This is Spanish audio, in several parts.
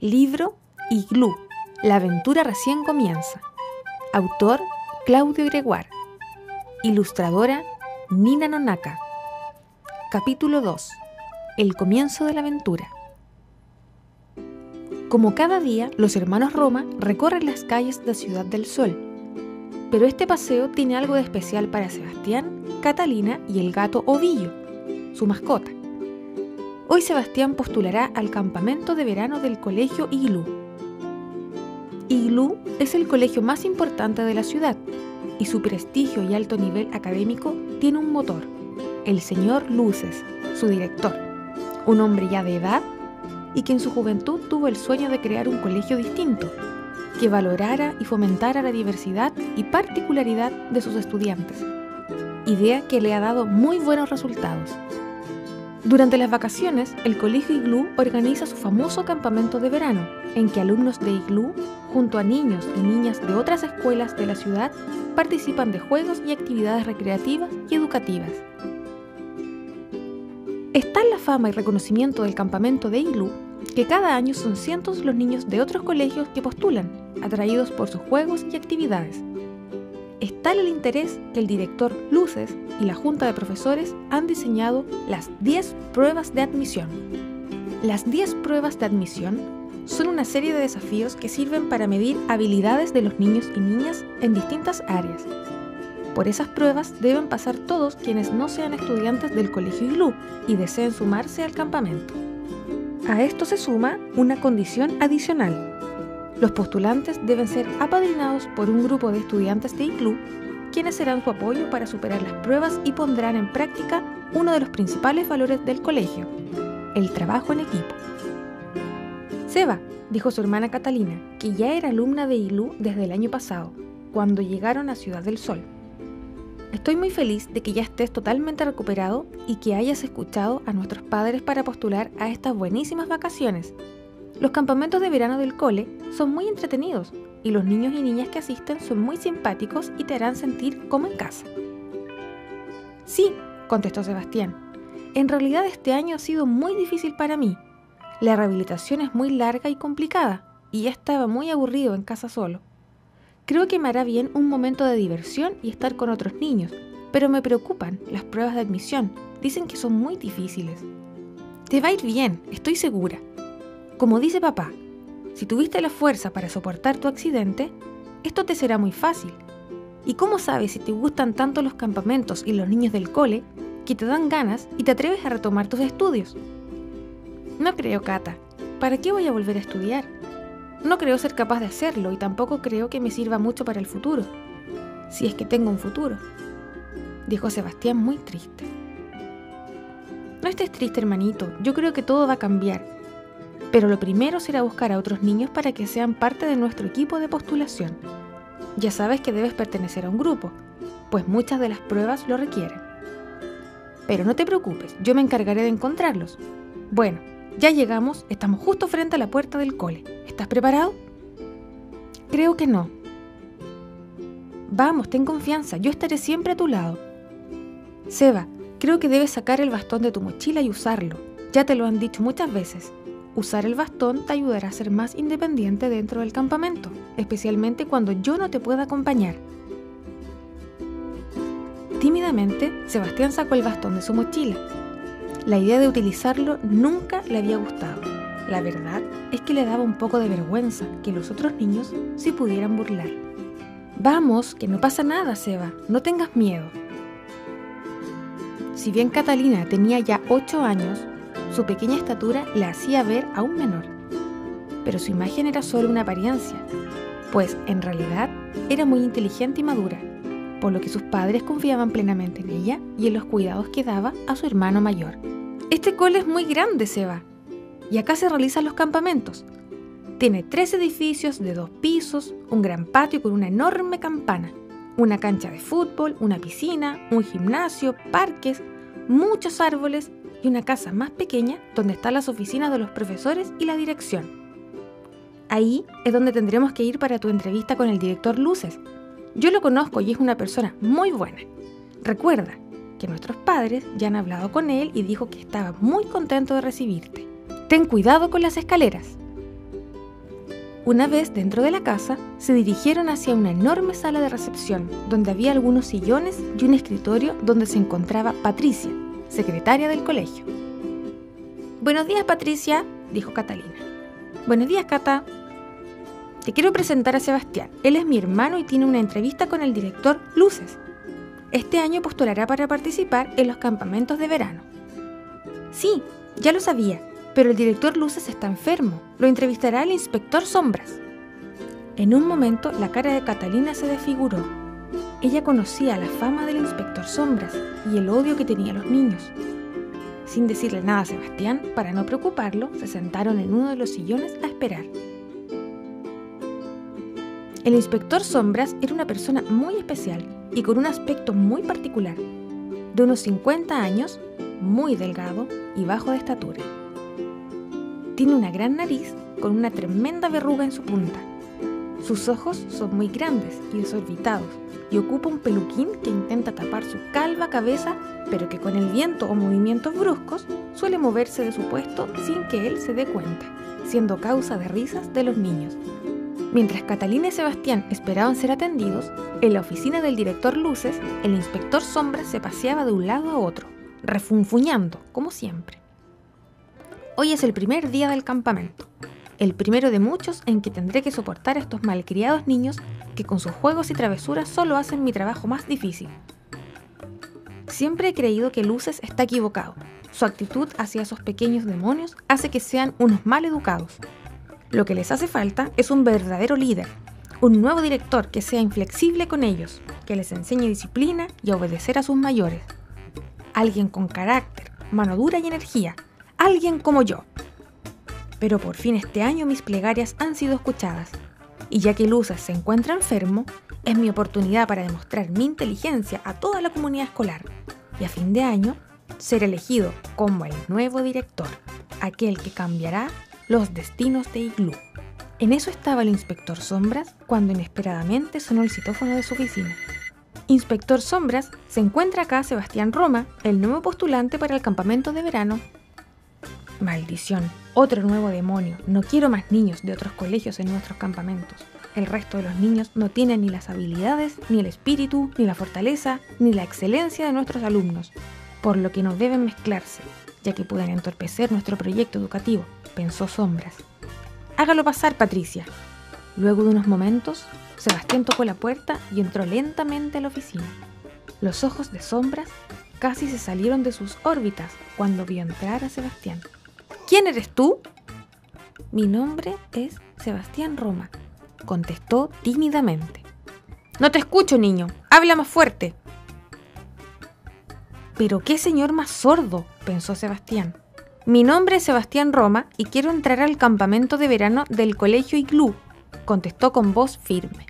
Libro Iglú. La aventura recién comienza. Autor Claudio Gregoire. Ilustradora Nina Nonaka. Capítulo 2. El comienzo de la aventura. Como cada día, los hermanos Roma recorren las calles de Ciudad del Sol. Pero este paseo tiene algo de especial para Sebastián, Catalina y el gato Ovillo, su mascota. Hoy Sebastián postulará al campamento de verano del Colegio Iglú. Iglú es el colegio más importante de la ciudad y su prestigio y alto nivel académico tiene un motor, el señor Luces, su director, un hombre ya de edad y que en su juventud tuvo el sueño de crear un colegio distinto, que valorara y fomentara la diversidad y particularidad de sus estudiantes, idea que le ha dado muy buenos resultados. Durante las vacaciones, el Colegio Iglú organiza su famoso campamento de verano, en que alumnos de Iglú, junto a niños y niñas de otras escuelas de la ciudad, participan de juegos y actividades recreativas y educativas. Es tal la fama y reconocimiento del campamento de Iglú que cada año son cientos los niños de otros colegios que postulan, atraídos por sus juegos y actividades. Es tal el interés que el director Luces y la Junta de Profesores han diseñado las 10 pruebas de admisión. Las 10 pruebas de admisión son una serie de desafíos que sirven para medir habilidades de los niños y niñas en distintas áreas. Por esas pruebas deben pasar todos quienes no sean estudiantes del Colegio Iglú y deseen sumarse al campamento. A esto se suma una condición adicional, los postulantes deben ser apadrinados por un grupo de estudiantes de ICLU, quienes serán su apoyo para superar las pruebas y pondrán en práctica uno de los principales valores del colegio, el trabajo en equipo. Seba, dijo su hermana Catalina, que ya era alumna de ILU desde el año pasado, cuando llegaron a Ciudad del Sol. Estoy muy feliz de que ya estés totalmente recuperado y que hayas escuchado a nuestros padres para postular a estas buenísimas vacaciones los campamentos de verano del cole son muy entretenidos y los niños y niñas que asisten son muy simpáticos y te harán sentir como en casa. Sí, contestó Sebastián. En realidad este año ha sido muy difícil para mí. La rehabilitación es muy larga y complicada y ya estaba muy aburrido en casa solo. Creo que me hará bien un momento de diversión y estar con otros niños, pero me preocupan las pruebas de admisión. Dicen que son muy difíciles. Te va a ir bien, estoy segura, como dice papá, si tuviste la fuerza para soportar tu accidente, esto te será muy fácil. ¿Y cómo sabes si te gustan tanto los campamentos y los niños del cole que te dan ganas y te atreves a retomar tus estudios? No creo, Cata. ¿Para qué voy a volver a estudiar? No creo ser capaz de hacerlo y tampoco creo que me sirva mucho para el futuro. Si es que tengo un futuro. Dijo Sebastián muy triste. No estés triste, hermanito. Yo creo que todo va a cambiar pero lo primero será buscar a otros niños para que sean parte de nuestro equipo de postulación. Ya sabes que debes pertenecer a un grupo, pues muchas de las pruebas lo requieren. Pero no te preocupes, yo me encargaré de encontrarlos. Bueno, ya llegamos, estamos justo frente a la puerta del cole. ¿Estás preparado? Creo que no. Vamos, ten confianza, yo estaré siempre a tu lado. Seba, creo que debes sacar el bastón de tu mochila y usarlo. Ya te lo han dicho muchas veces. Usar el bastón te ayudará a ser más independiente dentro del campamento, especialmente cuando yo no te pueda acompañar. Tímidamente, Sebastián sacó el bastón de su mochila. La idea de utilizarlo nunca le había gustado. La verdad es que le daba un poco de vergüenza que los otros niños sí pudieran burlar. Vamos, que no pasa nada, Seba, no tengas miedo. Si bien Catalina tenía ya 8 años, su pequeña estatura la hacía ver aún menor. Pero su imagen era solo una apariencia, pues en realidad era muy inteligente y madura, por lo que sus padres confiaban plenamente en ella y en los cuidados que daba a su hermano mayor. Este cole es muy grande, Seba, y acá se realizan los campamentos. Tiene tres edificios de dos pisos, un gran patio con una enorme campana, una cancha de fútbol, una piscina, un gimnasio, parques, muchos árboles y una casa más pequeña donde están las oficinas de los profesores y la dirección. Ahí es donde tendremos que ir para tu entrevista con el director Luces. Yo lo conozco y es una persona muy buena. Recuerda que nuestros padres ya han hablado con él y dijo que estaba muy contento de recibirte. Ten cuidado con las escaleras. Una vez dentro de la casa, se dirigieron hacia una enorme sala de recepción, donde había algunos sillones y un escritorio donde se encontraba Patricia, secretaria del colegio. Buenos días, Patricia, dijo Catalina. Buenos días, Cata. Te quiero presentar a Sebastián. Él es mi hermano y tiene una entrevista con el director Luces. Este año postulará para participar en los campamentos de verano. Sí, ya lo sabía, pero el director Luces está enfermo. Lo entrevistará el inspector Sombras. En un momento la cara de Catalina se desfiguró. Ella conocía la fama del inspector Sombras y el odio que tenía a los niños. Sin decirle nada a Sebastián, para no preocuparlo, se sentaron en uno de los sillones a esperar. El inspector Sombras era una persona muy especial y con un aspecto muy particular. De unos 50 años, muy delgado y bajo de estatura. Tiene una gran nariz con una tremenda verruga en su punta. Sus ojos son muy grandes y desorbitados y ocupa un peluquín que intenta tapar su calva cabeza, pero que con el viento o movimientos bruscos suele moverse de su puesto sin que él se dé cuenta, siendo causa de risas de los niños. Mientras Catalina y Sebastián esperaban ser atendidos, en la oficina del director Luces, el inspector Sombra se paseaba de un lado a otro, refunfuñando, como siempre. Hoy es el primer día del campamento, el primero de muchos en que tendré que soportar a estos malcriados niños que con sus juegos y travesuras solo hacen mi trabajo más difícil. Siempre he creído que Luces está equivocado. Su actitud hacia esos pequeños demonios hace que sean unos mal educados, lo que les hace falta es un verdadero líder, un nuevo director que sea inflexible con ellos, que les enseñe disciplina y a obedecer a sus mayores. Alguien con carácter, mano dura y energía, alguien como yo. Pero por fin este año mis plegarias han sido escuchadas, y ya que Luces se encuentra enfermo, es mi oportunidad para demostrar mi inteligencia a toda la comunidad escolar y a fin de año ser elegido como el nuevo director, aquel que cambiará los destinos de Igloo. En eso estaba el inspector Sombras cuando inesperadamente sonó el citófono de su oficina. Inspector Sombras, se encuentra acá Sebastián Roma, el nuevo postulante para el campamento de verano. Maldición, otro nuevo demonio. No quiero más niños de otros colegios en nuestros campamentos. El resto de los niños no tienen ni las habilidades, ni el espíritu, ni la fortaleza, ni la excelencia de nuestros alumnos, por lo que no deben mezclarse, ya que pueden entorpecer nuestro proyecto educativo pensó Sombras. Hágalo pasar, Patricia. Luego de unos momentos, Sebastián tocó la puerta y entró lentamente a la oficina. Los ojos de Sombras casi se salieron de sus órbitas cuando vio entrar a Sebastián. ¿Quién eres tú? Mi nombre es Sebastián Roma, contestó tímidamente. No te escucho, niño. Habla más fuerte. Pero qué señor más sordo, pensó Sebastián. Mi nombre es Sebastián Roma y quiero entrar al campamento de verano del Colegio Iglú, contestó con voz firme.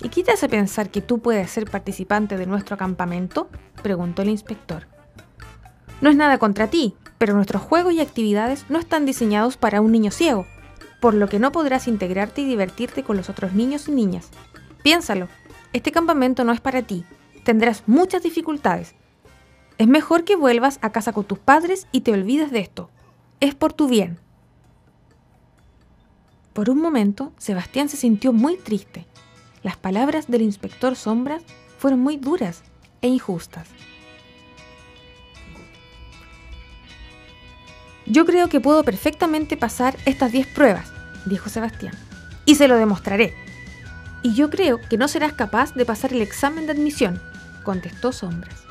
¿Y qué te hace pensar que tú puedes ser participante de nuestro campamento? preguntó el inspector. No es nada contra ti, pero nuestros juegos y actividades no están diseñados para un niño ciego, por lo que no podrás integrarte y divertirte con los otros niños y niñas. Piénsalo, este campamento no es para ti, tendrás muchas dificultades, es mejor que vuelvas a casa con tus padres y te olvides de esto. Es por tu bien. Por un momento, Sebastián se sintió muy triste. Las palabras del inspector Sombras fueron muy duras e injustas. Yo creo que puedo perfectamente pasar estas 10 pruebas, dijo Sebastián, y se lo demostraré. Y yo creo que no serás capaz de pasar el examen de admisión, contestó Sombras.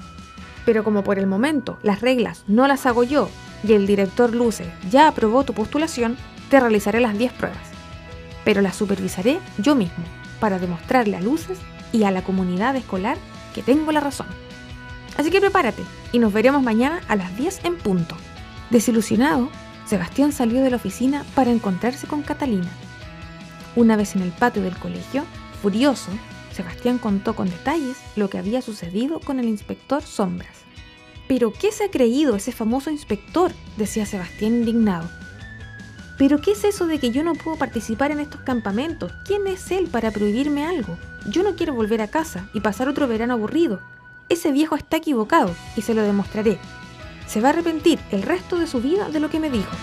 Pero como por el momento las reglas no las hago yo y el director Luce ya aprobó tu postulación, te realizaré las 10 pruebas. Pero las supervisaré yo mismo para demostrarle a Luces y a la comunidad escolar que tengo la razón. Así que prepárate y nos veremos mañana a las 10 en punto. Desilusionado, Sebastián salió de la oficina para encontrarse con Catalina. Una vez en el patio del colegio, furioso, Sebastián contó con detalles lo que había sucedido con el inspector Sombras. ¿Pero qué se ha creído ese famoso inspector? decía Sebastián indignado. ¿Pero qué es eso de que yo no puedo participar en estos campamentos? ¿Quién es él para prohibirme algo? Yo no quiero volver a casa y pasar otro verano aburrido. Ese viejo está equivocado y se lo demostraré. Se va a arrepentir el resto de su vida de lo que me dijo.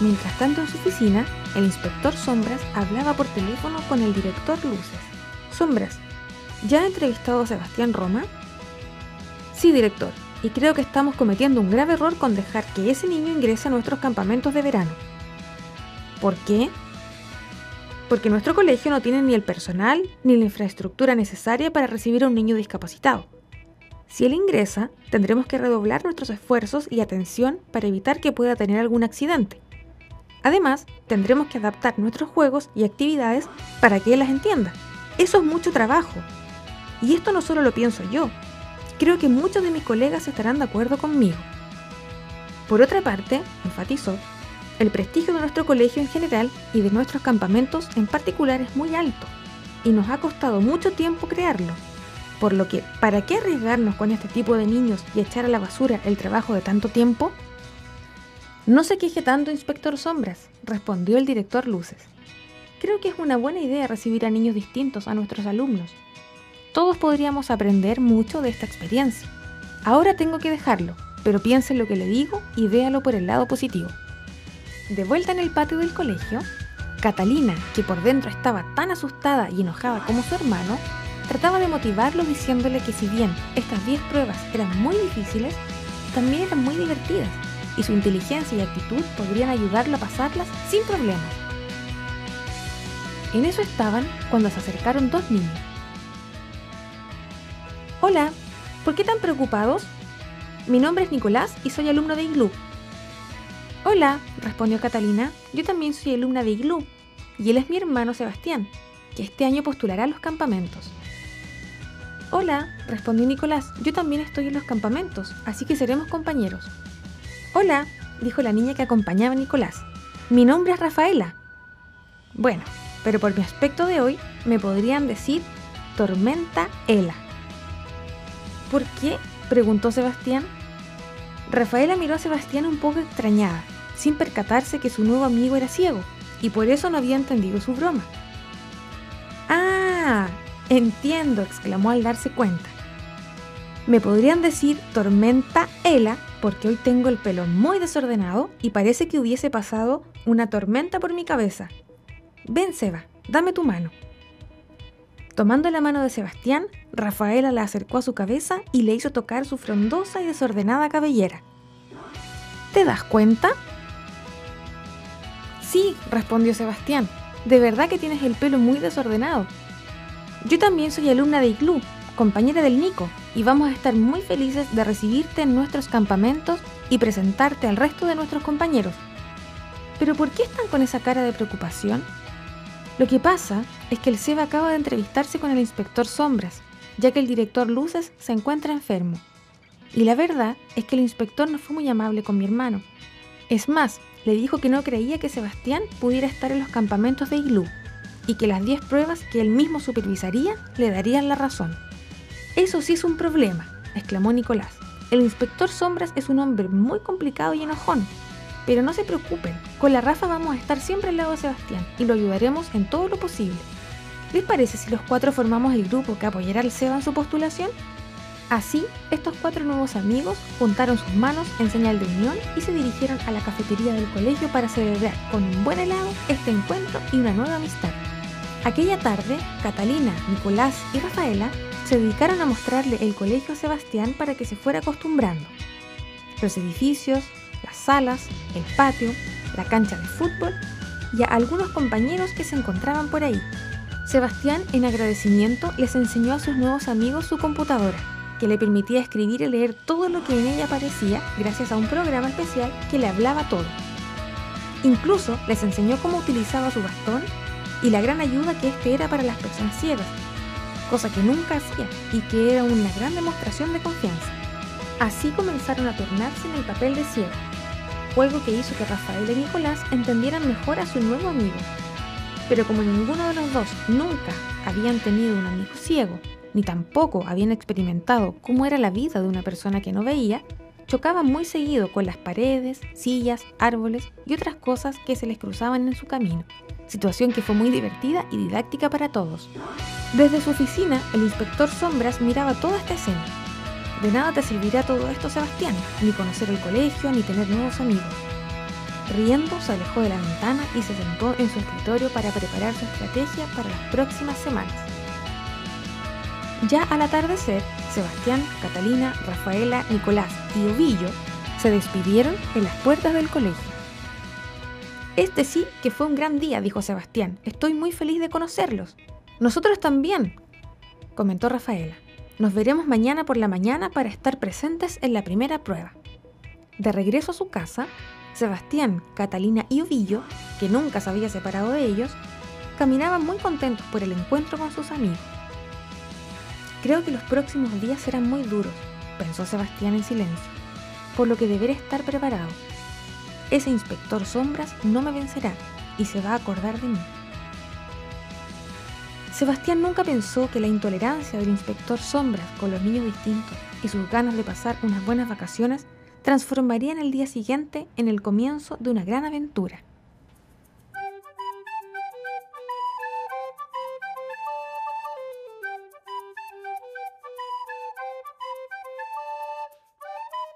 Mientras tanto en su oficina, el inspector Sombras hablaba por teléfono con el director Luces. Sombras, ¿ya ha entrevistado a Sebastián Roma? Sí, director, y creo que estamos cometiendo un grave error con dejar que ese niño ingrese a nuestros campamentos de verano. ¿Por qué? Porque nuestro colegio no tiene ni el personal ni la infraestructura necesaria para recibir a un niño discapacitado. Si él ingresa, tendremos que redoblar nuestros esfuerzos y atención para evitar que pueda tener algún accidente. Además, tendremos que adaptar nuestros juegos y actividades para que él las entienda. Eso es mucho trabajo. Y esto no solo lo pienso yo, creo que muchos de mis colegas estarán de acuerdo conmigo. Por otra parte, enfatizó, el prestigio de nuestro colegio en general y de nuestros campamentos en particular es muy alto, y nos ha costado mucho tiempo crearlo. Por lo que, ¿para qué arriesgarnos con este tipo de niños y echar a la basura el trabajo de tanto tiempo? No se queje tanto, inspector Sombras, respondió el director Luces. Creo que es una buena idea recibir a niños distintos a nuestros alumnos. Todos podríamos aprender mucho de esta experiencia. Ahora tengo que dejarlo, pero piense en lo que le digo y véalo por el lado positivo. De vuelta en el patio del colegio, Catalina, que por dentro estaba tan asustada y enojada como su hermano, trataba de motivarlo diciéndole que si bien estas 10 pruebas eran muy difíciles, también eran muy divertidas y su inteligencia y actitud podrían ayudarlo a pasarlas sin problemas. En eso estaban cuando se acercaron dos niños. Hola, ¿por qué tan preocupados? Mi nombre es Nicolás y soy alumno de IGLU. Hola, respondió Catalina, yo también soy alumna de IGLU y él es mi hermano Sebastián, que este año postulará a los campamentos. Hola, respondió Nicolás, yo también estoy en los campamentos, así que seremos compañeros. Hola, dijo la niña que acompañaba a Nicolás. Mi nombre es Rafaela. Bueno, pero por mi aspecto de hoy me podrían decir Tormenta Ela. ¿Por qué? preguntó Sebastián. Rafaela miró a Sebastián un poco extrañada sin percatarse que su nuevo amigo era ciego y por eso no había entendido su broma. ¡Ah! Entiendo, exclamó al darse cuenta. Me podrían decir tormenta Ela porque hoy tengo el pelo muy desordenado y parece que hubiese pasado una tormenta por mi cabeza. Ven, Seba, dame tu mano. Tomando la mano de Sebastián, Rafaela la acercó a su cabeza y le hizo tocar su frondosa y desordenada cabellera. ¿Te das cuenta? Sí, respondió Sebastián, de verdad que tienes el pelo muy desordenado. Yo también soy alumna de ICLU, compañera del Nico, y vamos a estar muy felices de recibirte en nuestros campamentos y presentarte al resto de nuestros compañeros. ¿Pero por qué están con esa cara de preocupación? Lo que pasa es que el SEBA acaba de entrevistarse con el inspector Sombras, ya que el director Luces se encuentra enfermo. Y la verdad es que el inspector no fue muy amable con mi hermano. Es más, le dijo que no creía que Sebastián pudiera estar en los campamentos de Iglú y que las 10 pruebas que él mismo supervisaría le darían la razón. Eso sí es un problema, exclamó Nicolás. El inspector Sombras es un hombre muy complicado y enojón. Pero no se preocupen, con la Rafa vamos a estar siempre al lado de Sebastián y lo ayudaremos en todo lo posible. ¿Les parece si los cuatro formamos el grupo que apoyará al Seba en su postulación? Así, estos cuatro nuevos amigos juntaron sus manos en señal de unión y se dirigieron a la cafetería del colegio para celebrar con un buen helado este encuentro y una nueva amistad. Aquella tarde, Catalina, Nicolás y Rafaela se dedicaron a mostrarle el colegio a Sebastián para que se fuera acostumbrando. Los edificios, las salas, el patio, la cancha de fútbol y a algunos compañeros que se encontraban por ahí. Sebastián, en agradecimiento, les enseñó a sus nuevos amigos su computadora que le permitía escribir y leer todo lo que en ella aparecía gracias a un programa especial que le hablaba todo. Incluso les enseñó cómo utilizaba su bastón y la gran ayuda que este era para las personas ciegas, cosa que nunca hacía y que era una gran demostración de confianza. Así comenzaron a tornarse en el papel de ciego, juego que hizo que Rafael y Nicolás entendieran mejor a su nuevo amigo. Pero como ninguno de los dos nunca habían tenido un amigo ciego ni tampoco habían experimentado cómo era la vida de una persona que no veía, chocaban muy seguido con las paredes, sillas, árboles y otras cosas que se les cruzaban en su camino, situación que fue muy divertida y didáctica para todos. Desde su oficina, el inspector Sombras miraba toda esta escena. De nada te servirá todo esto, Sebastián, ni conocer el colegio, ni tener nuevos amigos. Riendo, se alejó de la ventana y se sentó en su escritorio para preparar su estrategia para las próximas semanas. Ya al atardecer, Sebastián, Catalina, Rafaela, Nicolás y Ovillo se despidieron en las puertas del colegio. Este sí que fue un gran día, dijo Sebastián. Estoy muy feliz de conocerlos. Nosotros también, comentó Rafaela. Nos veremos mañana por la mañana para estar presentes en la primera prueba. De regreso a su casa, Sebastián, Catalina y Ovillo, que nunca se había separado de ellos, caminaban muy contentos por el encuentro con sus amigos. Creo que los próximos días serán muy duros, pensó Sebastián en silencio, por lo que deberé estar preparado. Ese inspector sombras no me vencerá y se va a acordar de mí. Sebastián nunca pensó que la intolerancia del inspector sombras con los niños distintos y sus ganas de pasar unas buenas vacaciones transformarían el día siguiente en el comienzo de una gran aventura.